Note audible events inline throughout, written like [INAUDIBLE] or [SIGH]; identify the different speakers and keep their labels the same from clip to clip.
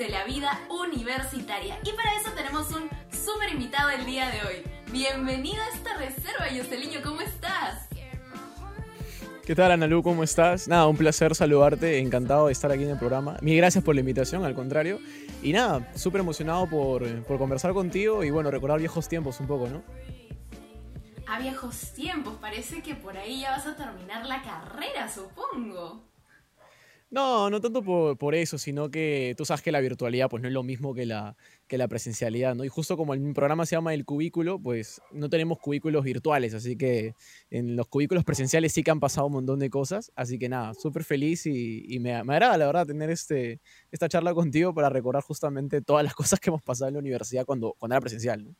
Speaker 1: de la vida universitaria. Y para eso tenemos un súper invitado el día de hoy. Bienvenido a esta reserva, Yoseliño, ¿cómo estás?
Speaker 2: ¿Qué tal, Analu? ¿Cómo estás? Nada, un placer saludarte, encantado de estar aquí en el programa. Mil gracias por la invitación, al contrario. Y nada, súper emocionado por, por conversar contigo y bueno, recordar viejos tiempos un poco, ¿no?
Speaker 1: A viejos tiempos, parece que por ahí ya vas a terminar la carrera, supongo.
Speaker 2: No, no tanto por, eso, sino que tú sabes que la virtualidad pues no es lo mismo que la, que la presencialidad, ¿no? Y justo como el programa se llama El Cubículo, pues no tenemos cubículos virtuales, así que en los cubículos presenciales sí que han pasado un montón de cosas, así que nada, súper feliz y, me, me, agrada la verdad tener este, esta charla contigo para recordar justamente todas las [LAUGHS] cosas que hemos pasado en la universidad cuando, cuando era presencial, ¿no?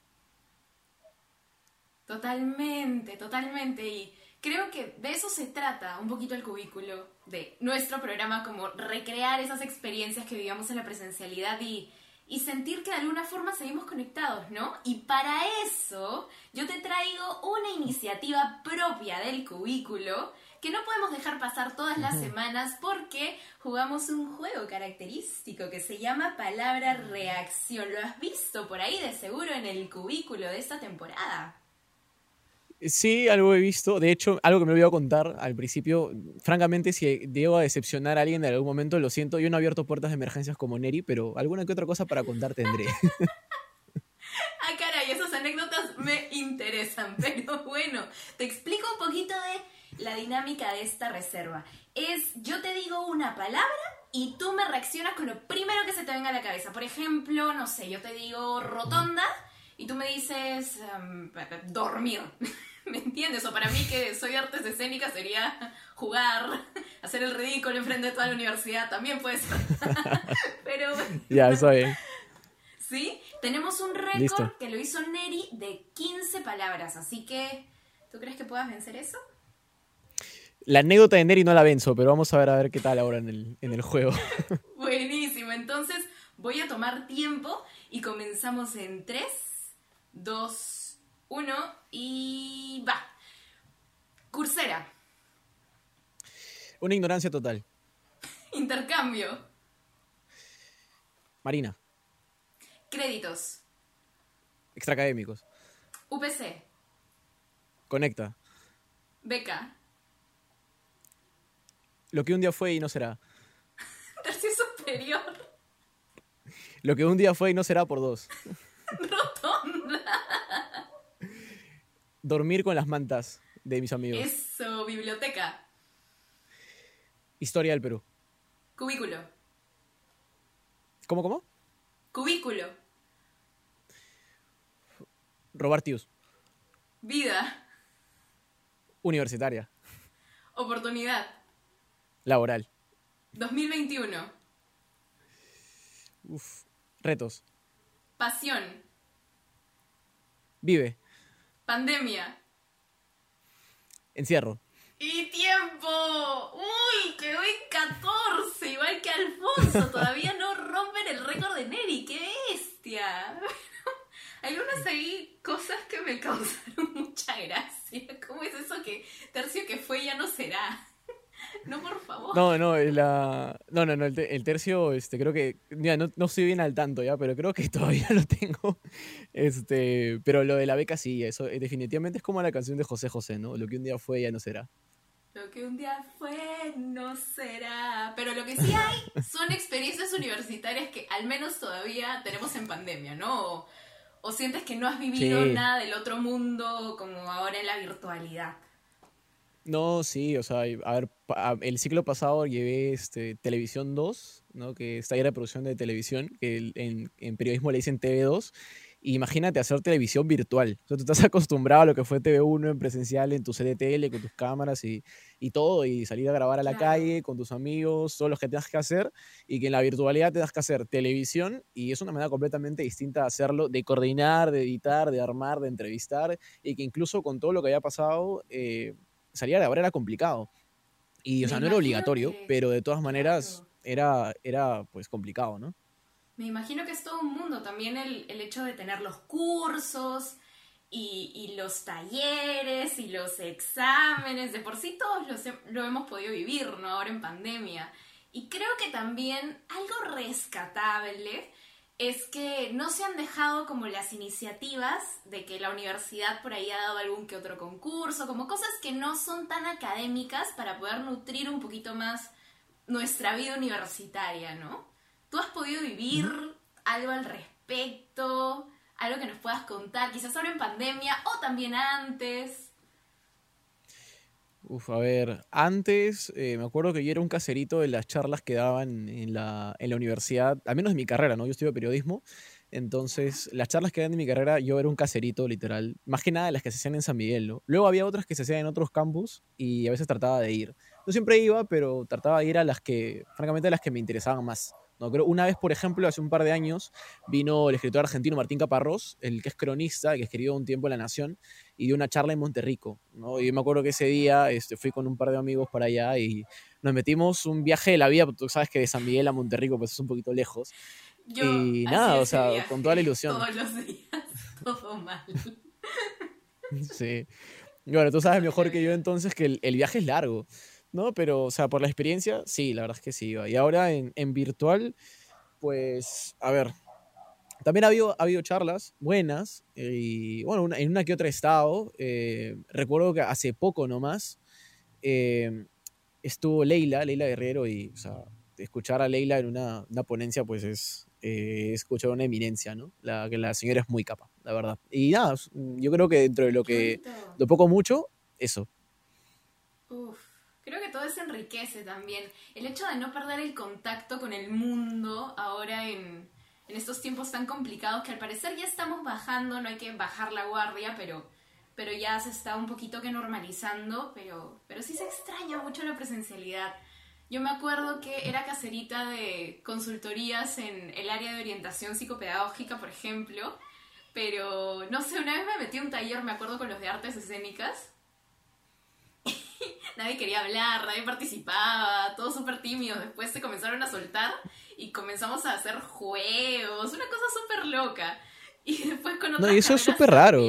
Speaker 1: Totalmente, totalmente. Y creo que de eso se trata un poquito el cubículo de nuestro programa, como recrear esas experiencias que vivíamos en la presencialidad y, y sentir que de alguna forma seguimos conectados, ¿no? Y para eso yo te traigo una iniciativa propia del cubículo que no podemos dejar pasar todas las semanas porque jugamos un juego característico que se llama Palabra Reacción. ¿Lo has visto por ahí de seguro en el cubículo de esta temporada?
Speaker 2: Sí, algo he visto. De hecho, algo que me olvidado contar al principio. Francamente, si llego a decepcionar a alguien en algún momento, lo siento. Yo no he abierto puertas de emergencias como Neri, pero alguna que otra cosa para contar tendré. [LAUGHS]
Speaker 1: ah, caray, esas anécdotas me interesan. [LAUGHS] Pero bueno, te explico un poquito de la dinámica de esta reserva. Es, yo te digo una palabra y tú me reaccionas con lo primero que se te venga a la cabeza. Por ejemplo, no sé, yo te digo rotonda y tú me dices em, dormir. [LAUGHS] [LAUGHS] ¿Me entiendes? O para mí que soy artes escénicas sería jugar, [LAUGHS] hacer el ridículo enfrente de toda la universidad, también puede ser. [LAUGHS] Pero...
Speaker 2: Ya, está bien.
Speaker 1: ¿Sí? Tenemos un récord que lo hizo Neri de 15 palabras, así que ¿tú crees que puedas vencer eso?
Speaker 2: La anécdota de Neri no la venzo, pero vamos a ver a ver qué tal ahora en el, en el juego.
Speaker 1: Buenísimo, entonces voy a tomar tiempo y comenzamos en 3, 2, uno y va. Cursera.
Speaker 2: Una ignorancia total. [LAUGHS]
Speaker 1: Intercambio.
Speaker 2: Marina.
Speaker 1: Créditos.
Speaker 2: Extraacadémicos.
Speaker 1: UPC.
Speaker 2: Conecta.
Speaker 1: Beca.
Speaker 2: Lo que un día fue y no será. [LAUGHS]
Speaker 1: Tercio superior.
Speaker 2: Lo que un día fue y no será por dos. [LAUGHS] dormir con las mantas de mis amigos.
Speaker 1: Eso, biblioteca.
Speaker 2: Historia del Perú.
Speaker 1: Cubículo.
Speaker 2: ¿Cómo, cómo?
Speaker 1: Cubículo.
Speaker 2: Robar tíos.
Speaker 1: Vida.
Speaker 2: Universitaria.
Speaker 1: Oportunidad.
Speaker 2: Laboral.
Speaker 1: 2021.
Speaker 2: Uf. Retos.
Speaker 1: Pasión.
Speaker 2: Vive.
Speaker 1: Pandemia.
Speaker 2: Encierro.
Speaker 1: Y tiempo. Uy, quedó en 14, igual que Alfonso. [LAUGHS] Todavía no rompen el récord de Neri. ¡Qué bestia! [LAUGHS] Hay unas ahí cosas que me [LAUGHS] causaron mucha gracia. ¿Cómo es eso que tercio que fue ya no será? [LAUGHS] No, por favor.
Speaker 2: No, no, la... no, no, no el, tercio, este, creo que, mira, no, no estoy bien al tanto ya, pero creo que [LAUGHS] todavía lo tengo. Este, pero lo de la beca sí, eso eh, definitivamente es como la canción de José José, ¿no? Lo que un día fue ya no será.
Speaker 1: Lo que un día fue no será. Pero lo que sí hay [LAUGHS] son experiencias universitarias que al menos todavía tenemos en pandemia, ¿no? O, sientes que no has vivido nada del otro mundo como ahora en la virtualidad.
Speaker 2: No, sí, o sea, a ver, el ciclo pasado llevé este, Televisión 2, ¿no? que está ahí reproducción de televisión, que en, en periodismo le dicen TV2, imagínate hacer televisión virtual. O sea, tú estás [LAUGHS] acostumbrado a lo que fue TV1 en presencial, en tu CDTL, con tus cámaras y, y, todo, y salir a grabar a la calle con tus amigos, todos los que tengas que hacer, y que en la virtualidad tengas que hacer televisión, y es una manera completamente distinta de hacerlo, de coordinar, de editar, de armar, de entrevistar, y que incluso con todo lo que había pasado, eh, salir a grabar era complicado. Y, o sea, no era obligatorio, pero de todas maneras era, era pues complicado, ¿no?
Speaker 1: Me imagino que es todo un mundo también el, el hecho de tener los cursos y, y, los talleres y los exámenes. De por sí todos los, lo hemos podido vivir, ¿no? Ahora en pandemia. Y creo que también algo rescatable es que no se han dejado como las iniciativas de que la universidad por ahí ha dado algún que otro concurso, como cosas que no son tan académicas para poder nutrir un poquito más nuestra vida universitaria, ¿no? ¿Tú has podido vivir algo al respecto? Algo que nos puedas contar, quizás ahora en pandemia o también antes.
Speaker 2: Uf, a ver, antes eh, me acuerdo que yo era un caserito de las charlas que daban en la, en la universidad, al menos en mi carrera, ¿no? Yo estudio periodismo, entonces las charlas que daban en mi carrera yo era un caserito literal, más que nada de las que se hacían en San Miguel, ¿no? Luego había otras que se hacían en otros campus y a veces trataba de ir. No siempre iba, pero trataba de ir a las que, francamente, a las que me interesaban más. No, creo, una vez, por ejemplo, hace un par de años, vino el escritor argentino Martín Caparrós, el que es cronista, que escribió un tiempo en La Nación, y dio una charla en Monterrico. ¿no? Y yo me acuerdo que ese día este, fui con un par de amigos para allá y nos metimos un viaje de la vida, porque tú sabes que de San Miguel a Monterrico pues es un poquito lejos. y nada, o sea, con toda la ilusión.
Speaker 1: Todos los días, [LAUGHS] todo mal.
Speaker 2: sí. Bueno, tú sabes mejor que yo entonces que el, el viaje es largo. ¿No? Pero, o sea, por la experiencia, sí, la verdad es que sí. Y ahora en, en virtual, pues, a ver, también ha habido, ha habido charlas buenas y, bueno, en una que otra estado. Eh, recuerdo que hace poco nomás eh, estuvo Leila, Leila Guerrero, y, o sea, escuchar a Leila en una, una ponencia, pues es eh, escuchar una eminencia, ¿no? La, que la señora es muy capa, la verdad. Y nada, yo creo que dentro de lo que, de poco mucho, eso.
Speaker 1: Uf. Creo que todo eso enriquece también. El hecho de no perder el contacto con el mundo ahora en, en estos tiempos tan complicados que al parecer ya estamos bajando, no hay que bajar la guardia, pero, pero ya se está un poquito que normalizando, pero, pero sí se extraña mucho la presencialidad. Yo me acuerdo que era caserita de consultorías en el área de orientación psicopedagógica, por ejemplo, pero no sé, una vez me metí a un taller, me acuerdo, con los de artes escénicas, [LAUGHS] nadie quería hablar, nadie participaba, todos súper tímidos. Después se comenzaron a soltar y comenzamos a hacer juegos, una cosa súper loca. Y después con otras
Speaker 2: No, y eso es súper raro.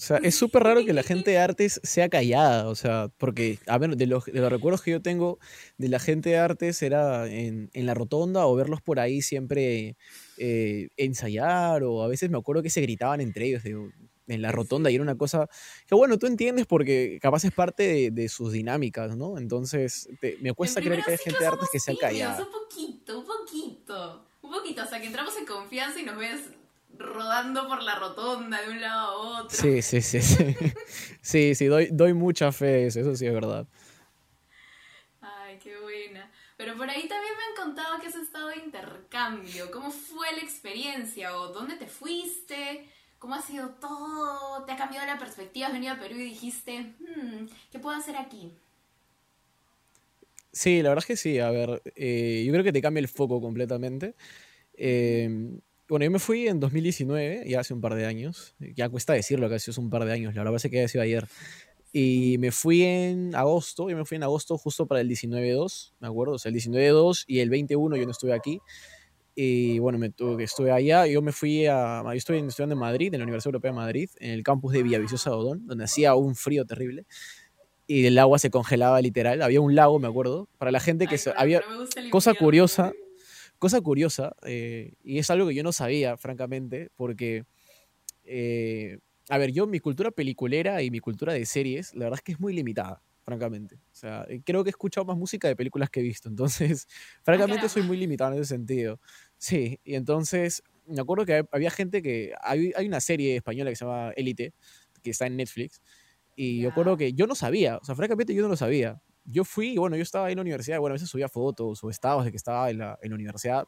Speaker 2: O sea, es súper raro que la [LAUGHS] gente de artes sea callada, o sea, porque, a ver, de los, de los recuerdos que yo tengo de la gente de artes era en, en la rotonda o verlos por ahí siempre eh, ensayar, o a veces me acuerdo que se gritaban entre ellos, digo, en la rotonda y era una cosa que, bueno, tú entiendes porque capaz es parte de, de sus dinámicas, ¿no? Entonces, te, me cuesta creer que hay gente de artes que sea callada.
Speaker 1: Un poquito, un poquito, un poquito, o sea, que entramos en confianza y nos ves rodando por la rotonda de un lado a otro.
Speaker 2: Sí, sí, sí, sí. [LAUGHS] sí, sí, doy, doy mucha fe eso, eso sí es verdad.
Speaker 1: Ay, qué buena. Pero por ahí también me han contado que has estado de intercambio. ¿Cómo fue la experiencia? ¿O dónde te fuiste? ¿Cómo ha sido todo? ¿Te ha cambiado la perspectiva? Has venido a Perú y dijiste, hmm, ¿qué puedo hacer aquí?
Speaker 2: Sí, la verdad es que sí. A ver, eh, yo creo que te cambia el foco completamente. Eh, bueno, yo me fui en 2019, ya hace un par de años. Ya cuesta decirlo que hace un par de años, la verdad es que ha sido ayer. Y me fui en agosto, yo me fui en agosto justo para el 19-2, me acuerdo, o sea, el 19-2 y el 21 yo no estuve aquí. Y bueno, me tuve, estuve allá, yo me fui a, yo estoy estudiando en Madrid, en la Universidad Europea de Madrid, en el campus de Villaviciosa de Odón, donde hacía un frío terrible y el agua se congelaba literal, había un lago, me acuerdo, para la gente que
Speaker 1: Ay,
Speaker 2: se, había, cosa curiosa, cosa curiosa, eh, y es algo que yo no sabía, francamente, porque, eh, a ver, yo mi cultura peliculera y mi cultura de series, la verdad es que es muy limitada, francamente. O sea, eh, creo que he escuchado más música de películas que he visto, entonces, [LAUGHS] francamente soy muy limitado en ese sentido. Sí, y entonces, me acuerdo que hab- había gente que, hay, hay una serie española que se llama Élite, que está en Netflix, y yo
Speaker 1: Ya.
Speaker 2: recuerdo que yo no sabía, o sea, francamente yo no lo sabía. Yo fui, bueno, yo estaba ahí en la universidad, bueno, a veces subía fotos o estados de que estaba en la, en la universidad.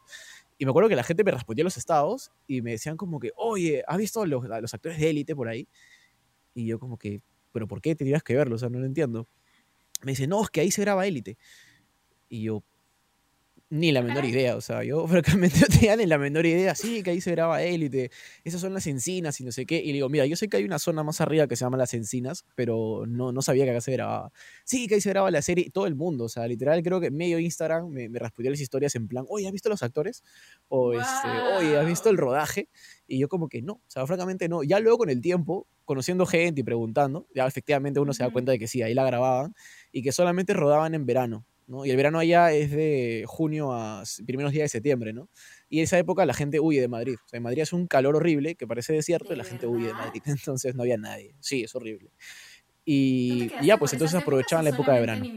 Speaker 2: Y me acuerdo que la gente me respondía los estados y me decían como que, oye, ¿has visto a los, a los actores de élite por ahí? Y yo como que, ¿pero por qué tendrías que verlo? O sea, no lo entiendo. Me dice, no, es que ahí se graba élite. Y yo, Ni la menor idea, o sea, yo [LAUGHS] francamente no tenía ni la menor idea. Sí, que ahí se graba élite, esas son las encinas y no sé qué. Y le digo, mira, yo sé que hay una zona más arriba que se llama las encinas, pero no, no sabía que acá se grababa. Sí, que ahí se graba la serie, todo el mundo, o sea, literal, creo que medio Instagram me, me respondió las historias en plan, oye, ¿has visto los actores? O este, oye, ¿has visto el rodaje? Y yo como que no, o sea, francamente no. Ya luego con el tiempo, conociendo gente y preguntando, ya efectivamente uno se da cuenta de que sí, ahí la grababan y que solamente rodaban en verano. Y el verano allá es de junio a primeros días de septiembre, ¿no? Y en esa época la gente huye de Madrid. O sea, en Madrid es un calor horrible que parece desierto y la gente huye de Madrid. [LAUGHS] Entonces no había nadie. Sí, es horrible. Y, ya, pues entonces aprovechaban la época de verano.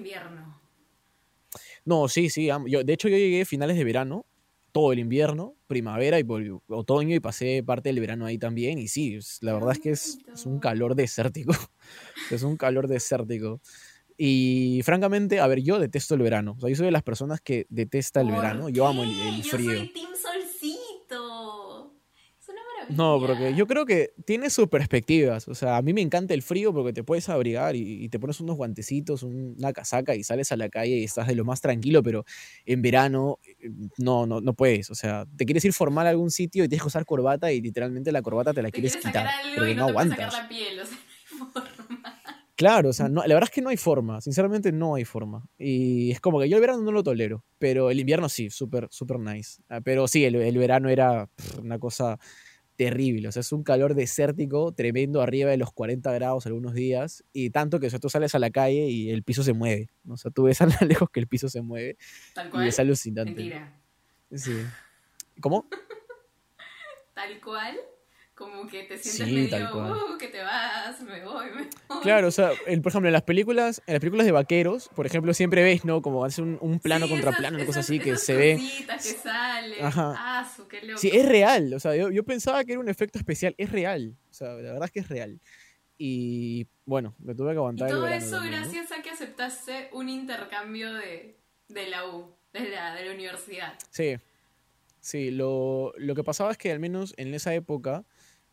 Speaker 2: No, sí, sí. Yo, de hecho, yo llegué a finales de verano, todo el invierno, primavera y otoño y pasé parte del verano ahí también. Y sí, la verdad es que es, es un calor desértico. [LAUGHS] es un calor desértico. Y francamente, a ver, yo detesto el verano. O sea, yo soy de las personas que detesta el verano. Yo amo el, frío.
Speaker 1: Yo soy Team Solcito. Es una maravilla.
Speaker 2: No, porque yo creo que tiene sus perspectivas. O sea, a mí me encanta el frío porque te puedes abrigar y, te pones unos guantecitos, una casaca y sales a la calle y estás de lo más tranquilo, pero en verano eh, no, no, no puedes. O sea, te quieres ir formal a algún sitio y tienes que usar corbata y literalmente la corbata te la quieres quitar. Porque no, aguantas.
Speaker 1: la piel, o sea,
Speaker 2: Claro, o sea, no, la verdad es que no hay forma, sinceramente no hay forma. Y es como que yo el verano no lo tolero, pero el invierno sí, súper, súper nice. Ah, pero sí, el, verano era una cosa terrible, o sea, es un calor desértico tremendo arriba de los 40 grados algunos días, y tanto que o tú sales a la calle y el piso se mueve, o sea, tú ves [LAUGHS] a lo lejos que el piso se mueve
Speaker 1: Tal cual.
Speaker 2: y es alucinante.
Speaker 1: Mentira.
Speaker 2: Sí. ¿Cómo? [LAUGHS]
Speaker 1: Tal cual como que te sientes medio, uh, que te vas, me voy, me voy.
Speaker 2: Claro, o sea, por ejemplo, en las películas, en las películas de vaqueros, por ejemplo, siempre ves, ¿no? Como hace un, plano contra plano, una cosa así, que se ve.
Speaker 1: que salen. Ajá. Ah, qué loco.
Speaker 2: Sí, es real, o sea, yo, yo, pensaba que era un efecto especial, es real, o sea, la verdad es que es real. Y bueno, me tuve que aguantar.
Speaker 1: Y todo eso gracias a que aceptaste un intercambio de, de la U, de la, de la universidad.
Speaker 2: Sí, sí, lo, lo que pasaba es que al menos en esa época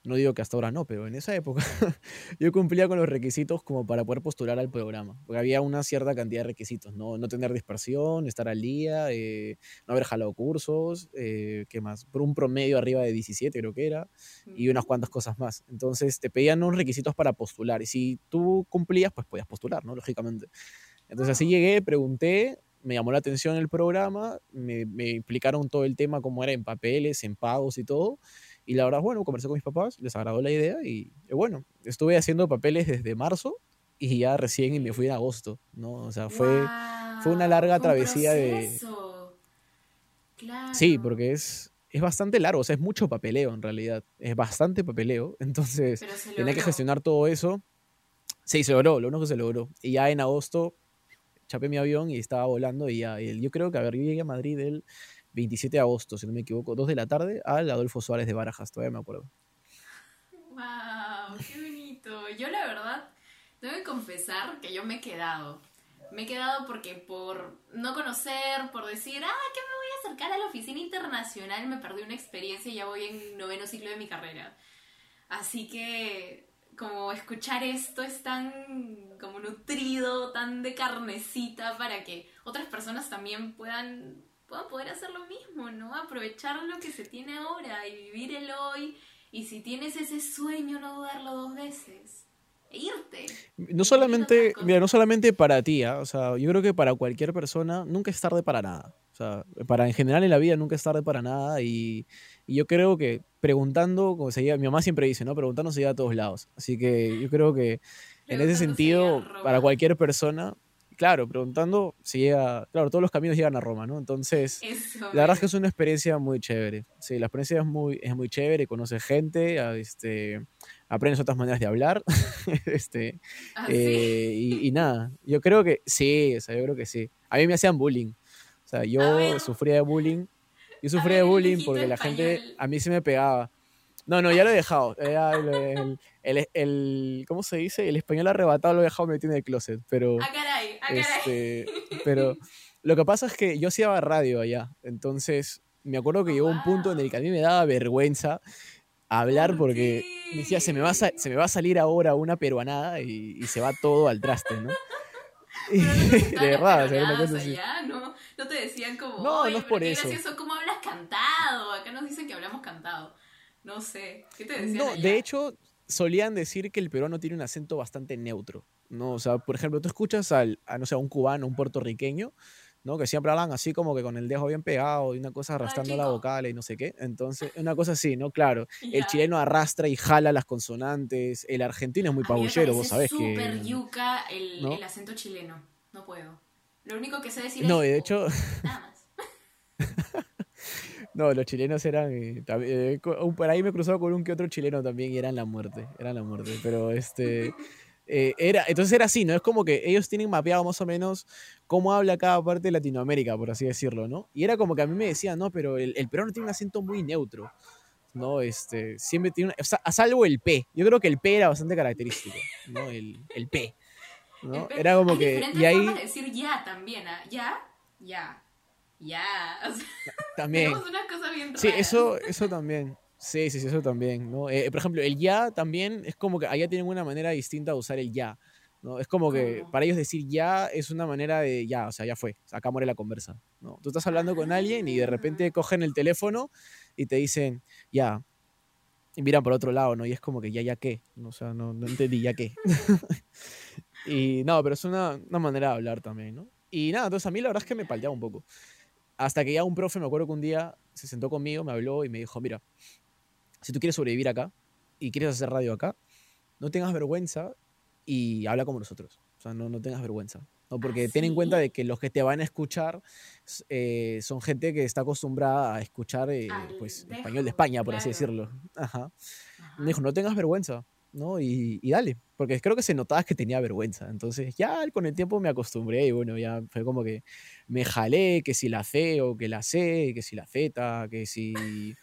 Speaker 2: no digo que hasta ahora no, pero en esa época [LAUGHS] yo cumplía con los requisitos como para poder postular al programa, porque había una cierta cantidad de requisitos, no, no tener dispersión, estar al día, eh, no haber jalado cursos, eh, ¿qué más? Por un promedio arriba de 17 creo que era, y unas cuantas cosas más. Entonces te pedían unos requisitos para postular, y si tú cumplías, pues podías postular, ¿no? Lógicamente. Entonces así llegué, pregunté, me llamó la atención el programa, me, me explicaron todo el tema, cómo era en papeles, en pagos y todo. Y la verdad, bueno, conversé con mis papás, les agradó la idea y, bueno, estuve haciendo papeles desde marzo y ya recién y me fui en agosto, ¿no? O sea, fue, fue una larga travesía de...
Speaker 1: Claro.
Speaker 2: Sí, porque es, es bastante largo, o sea, es mucho papeleo en realidad, es bastante papeleo, [LAUGHS] entonces tenía que gestionar todo eso. Sí, se logró, lo único que se logró. Y ya en agosto chapé mi avión y estaba volando y ya, yo creo que, a ver, yo llegué a Madrid el 27 de agosto, si no me equivoco, 2 de la tarde, al Adolfo Suárez de Barajas, todavía me acuerdo.
Speaker 1: ¡Wow! ¡Qué bonito! Yo la verdad, que confesar que yo me he quedado. Me he quedado porque por no conocer, por decir, ah, que me voy a acercar a la oficina internacional, me perdí una experiencia y ya voy en noveno ciclo de mi carrera. Así que como escuchar esto es tan como nutrido, tan de carnecita para que otras personas también puedan puedan poder hacer lo mismo, ¿no? Aprovechar lo que se tiene ahora y vivir el hoy. Y si tienes ese sueño, no dudarlo dos veces. E irte.
Speaker 2: No solamente, mira, no solamente para ti, ¿ah? o sea, yo creo que para cualquier persona nunca es tarde para nada. O sea, para en general en la vida nunca es tarde para nada y, y yo creo que preguntando, como se mi mamá siempre dice, ¿no? Preguntando se llega a todos lados. Así que yo creo que [LAUGHS] en ese sentido, para cualquier persona, claro, preguntando si llega, claro, todos los caminos llegan a Roma, ¿no? Entonces, la verdad es que es una experiencia muy chévere. Sí, la experiencia es muy, es muy chévere, conoces gente, este, aprendes otras maneras de hablar, [LAUGHS] este,
Speaker 1: ¿Ah,
Speaker 2: eh, y, nada, yo creo que sí, o sea, yo creo que sí. A mí me hacían bullying, o sea, yo sufría de bullying, yo sufría de bullying porque la gente a mí se me pegaba. No, no, ya lo he dejado. el, el, el, ¿Cómo se dice? El español arrebatado lo he dejado metido en el closet. Pero,
Speaker 1: ah, caray, ah,
Speaker 2: este, pero lo que pasa es que yo hacía radio allá. Entonces, me acuerdo que llegó un punto en el que a mí me daba vergüenza hablar porque decía, se me, va a, se me va a salir ahora una peruanada y, se va todo al traste, ¿no? [LAUGHS] [LAUGHS]
Speaker 1: de verdad, o sea, una cosa así. ¿no? ¿No te decían como,
Speaker 2: No, no es por
Speaker 1: qué
Speaker 2: eso.
Speaker 1: gracioso, ¿cómo hablas cantado? Acá nos dicen que hablamos cantado. No sé, ¿qué te decían
Speaker 2: No,
Speaker 1: allá?
Speaker 2: de hecho, solían decir que el peruano tiene un acento bastante neutro, ¿no? O sea, por ejemplo, tú escuchas al, a, no sé, a un cubano, un puertorriqueño, ¿no? Que siempre hablan así como que con el dedo bien pegado y una cosa arrastrando la
Speaker 1: chico.
Speaker 2: vocal y no sé qué. Entonces, una cosa así, ¿no? Claro, [LAUGHS] el chileno arrastra y jala las consonantes, el argentino es muy pabullero, vos sabés que...
Speaker 1: súper yuca el,
Speaker 2: ¿no?
Speaker 1: el acento chileno. No puedo. Lo único que sé decir
Speaker 2: No, y
Speaker 1: es...
Speaker 2: de
Speaker 1: "Oh",
Speaker 2: hecho,
Speaker 1: Nada más. [LAUGHS]
Speaker 2: no, los chilenos eran... eh, eh, por ahí me he cruzado con un que otro chileno también y eran la muerte, eran la muerte, pero este... [LAUGHS] eh, era, entonces era así, ¿no? Es como que ellos tienen mapeado más o menos cómo habla cada parte de Latinoamérica, por así decirlo, ¿no? Y era como que a mí me decían, no, pero el, el peruano tiene un acento muy neutro, ¿no? Este, siempre tiene una, o sea, a salvo el P. Yo creo que el P era bastante característico, ¿no? El, el P, ¿no?
Speaker 1: El-
Speaker 2: Era como
Speaker 1: hay
Speaker 2: que... Y ahí
Speaker 1: de decir ya también, ¿ah? Ya, ya, ya. O sea, [LAUGHS]
Speaker 2: también...
Speaker 1: tenemos unas cosas bien
Speaker 2: Sí,
Speaker 1: raras.
Speaker 2: eso, eso también. Sí, sí, sí, eso también, ¿no? Eh, por ejemplo, el ya también es como que allá tienen una manera distinta de usar el ya, ¿no? Es como que
Speaker 1: ¿Cómo?
Speaker 2: para ellos decir ya es una manera de ya, o sea, ya fue, acá muere la conversa, ¿no? Tú estás hablando con alguien y de repente
Speaker 1: Ah.
Speaker 2: cogen el teléfono y te dicen ya, y miran por otro lado, ¿no? Y es como que ya, ya qué, o sea, no, no entendí ya qué. [LAUGHS] y no, pero es una, una manera de hablar también, ¿no? Y nada, entonces a mí la verdad es que me palteaba un poco. Hasta que ya un profe, me acuerdo que un día se sentó conmigo, me habló y me dijo, mira, si tú quieres sobrevivir acá y quieres hacer radio acá, no tengas vergüenza y habla como nosotros. O sea, no, no tengas vergüenza. ¿no? Porque
Speaker 1: ¿Ah,
Speaker 2: ten en cuenta de que los que te van a escuchar eh, son gente que está acostumbrada a escuchar eh, pues, español de España, por así decirlo. Ajá.
Speaker 1: Ajá.
Speaker 2: Me dijo, no tengas vergüenza, ¿no? Y, y dale, porque creo que se notaba que tenía vergüenza. Entonces ya con el tiempo me acostumbré y bueno, ya fue como que me jalé, que si la C o que la C, que si la Z, que si...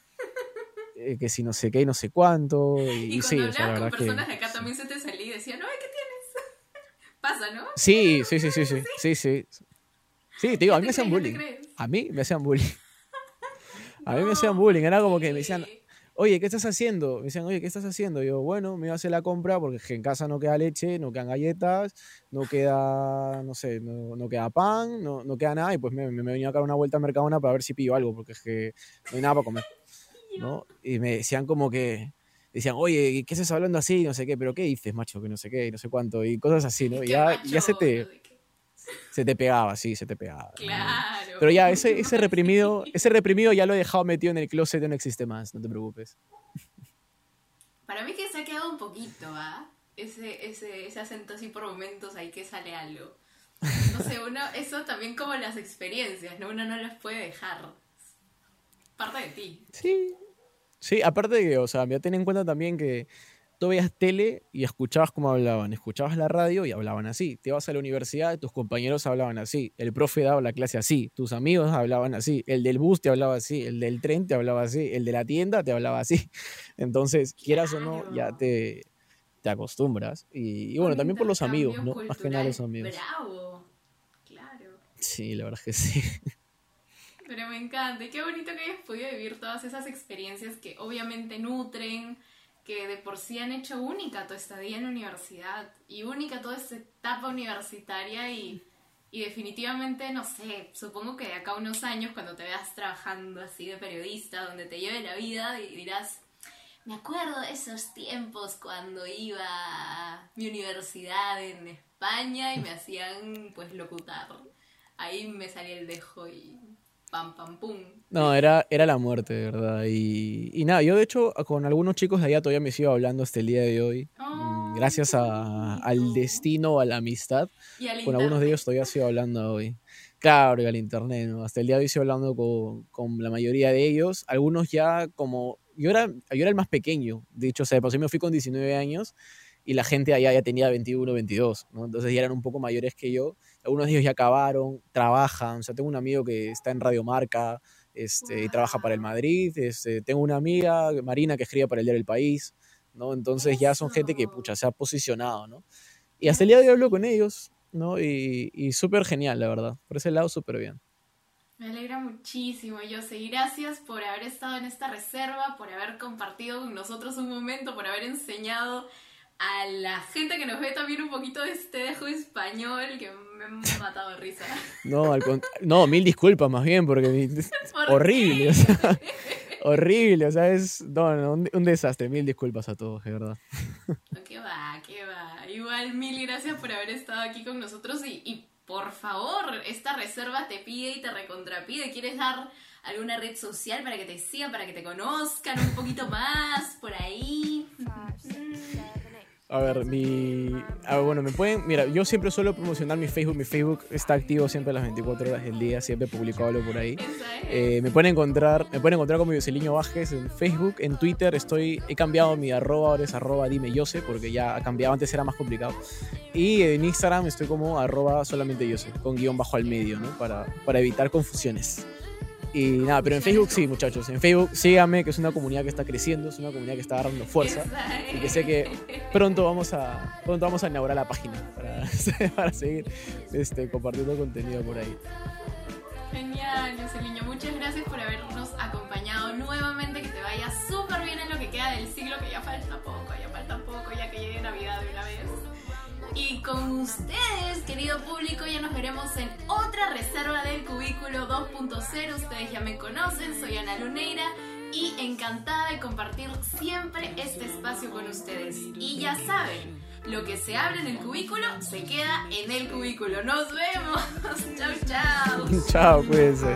Speaker 2: eh, que si no sé qué y no sé cuánto. Y,
Speaker 1: Y cuando
Speaker 2: sí, o sea, la
Speaker 1: con
Speaker 2: verdad que...
Speaker 1: personas de acá
Speaker 2: sí.
Speaker 1: también se te salía y decían, no, ¿qué tienes? [LAUGHS] Pasa, ¿no?
Speaker 2: Sí, sí, sí, sí, sí, [LAUGHS] sí, sí. Sí, te digo,
Speaker 1: ¿Qué
Speaker 2: a mí me hacían bullying. A mí me hacían bullying. A mí me hacían bullying, era como
Speaker 1: ¿por
Speaker 2: que me decían? Oye, ¿qué estás haciendo? Me decían, oye, ¿qué estás haciendo? Y yo, bueno, me iba a hacer la compra porque en casa no queda leche, no quedan galletas, no queda, no sé, no, no queda pan, no, no queda nada. Y pues me, me, me venía a dar una vuelta a Mercadona para ver si pillo algo, porque es que no hay nada para comer, ¿no? Y me decían como que, decían, oye, ¿qué estás hablando así? No sé qué, pero ¿qué dices, macho? Que no sé qué, no sé cuánto, y cosas así, ¿no? Y ya, ya se te. Se te pegaba, sí, se te pegaba.
Speaker 1: Claro.
Speaker 2: Pero ya, ese, ese [LAUGHS] reprimido, ese reprimido ya lo he dejado metido en el closet, no existe más, no te preocupes.
Speaker 1: Para mí que se ha quedado un poquito, ¿ah? Ese, ese, ese acento así por momentos ahí que sale algo. No sé, uno, eso también como las experiencias, ¿no? Uno no las puede dejar. Parte de ti.
Speaker 2: Sí. Sí, aparte de que, o sea, ya ten en cuenta también que tú veías tele y escuchabas cómo hablaban, escuchabas la radio y hablaban así. Te ibas a la universidad, tus compañeros hablaban así, el profe daba la clase así, tus amigos hablaban así, el del bus te hablaba así, el del tren te hablaba así, el de la tienda te hablaba así. [LAUGHS] Entonces, quieras o no, ya te, te acostumbras. Y, y bueno, también por los amigos, ¿no? Más que nada los amigos.
Speaker 1: Bravo. Claro.
Speaker 2: Sí, la verdad es que sí. [LAUGHS]
Speaker 1: Pero me encanta. Y qué bonito que hayas podido vivir todas esas experiencias que obviamente nutren, que de por sí han hecho única tu estadía en universidad y única toda esta etapa universitaria y, y definitivamente, no sé, supongo que de acá a unos años cuando te veas trabajando así de periodista, donde te lleve la vida y dirás, me acuerdo de esos tiempos cuando iba a mi universidad en España y me hacían pues locutar. Ahí me salía el dejo y pam pam pum.
Speaker 2: No, era, era la muerte, de verdad. Y, y nada, yo de hecho con algunos chicos de allá todavía me sigo hablando hasta el día de hoy.
Speaker 1: Ay,
Speaker 2: Gracias a- al destino, a la amistad.
Speaker 1: Y al
Speaker 2: Con algunos de ellos todavía sigo hablando hoy. Claro, y al internet, ¿no? Hasta el día de hoy sigo hablando con, con la mayoría de ellos. Algunos ya como... Yo era, yo era el más pequeño. De hecho, o sea, de por sí me fui con 19 años y la gente allá ya tenía 21, 22, ¿no? Entonces ya eran un poco mayores que yo. Algunos de ellos ya acabaron, trabajan. O sea, tengo un amigo que está en Radio Marca este, y trabaja para el. Madrid. Este, tengo una amiga, Marina, que escribe para el diario El País, ¿no? Entonces ya son gente que,
Speaker 1: Eso.
Speaker 2: pucha, se ha posicionado, ¿no? Y hasta el día de hoy hablo con ellos, ¿no? Y, y súper genial, la verdad. Por ese lado, súper bien.
Speaker 1: Me alegra muchísimo, Jose. Y gracias por haber estado en esta reserva, por haber compartido con nosotros un momento, por haber enseñado a la gente que nos ve también un poquito de este dejo español que me ha matado de risa.
Speaker 2: No, no, mil disculpas más bien, porque [LAUGHS] horrible, o sea, horrible, o sea, es no, un, desastre, mil disculpas a todos, de verdad. [LAUGHS]
Speaker 1: qué va, qué va. Igual, mil gracias por haber estado aquí con nosotros y, y por favor, esta reserva te pide y te recontrapide. ¿Quieres dar alguna red social para que te sigan, para que te conozcan un poquito más por ahí?
Speaker 2: A ver, mi. bueno, me pueden. Mira, yo siempre suelo promocionar mi Facebook. Mi Facebook está activo siempre a las 24 horas del día. Siempre publico algo por ahí. Eh, me pueden encontrar. Me pueden encontrar como Yoseliño Vázquez en Facebook. En Twitter estoy. He cambiado mi arroba, ahora es arroba dime porque ya ha cambiado. Antes era más complicado. Y en Instagram estoy como arroba solamente con guion bajo al medio, ¿no? Para, para evitar confusiones. Y nada, pero en Facebook sí, muchachos. En Facebook síganme, que es una comunidad que está creciendo, es una comunidad que está agarrando fuerza. Y que sé que pronto vamos a, pronto vamos a inaugurar la página para, [LAUGHS] para seguir este, compartiendo contenido por ahí.
Speaker 1: Genial, Niño. Muchas gracias por habernos acompañado nuevamente. Que te vaya súper bien en lo que queda del siglo, que ya falta poco, ya falta poco, ya que llegue Navidad de una vez. Y con ustedes, querido público, ya nos veremos en otra reserva del cubículo 2.0. Ustedes ya me conocen, soy Ana Luneira y encantada de compartir siempre este espacio con ustedes. Y ya saben, lo que se habla en el cubículo se queda en el cubículo. Nos vemos. [LAUGHS] chao, chao. [LAUGHS]
Speaker 2: chao, cuídense.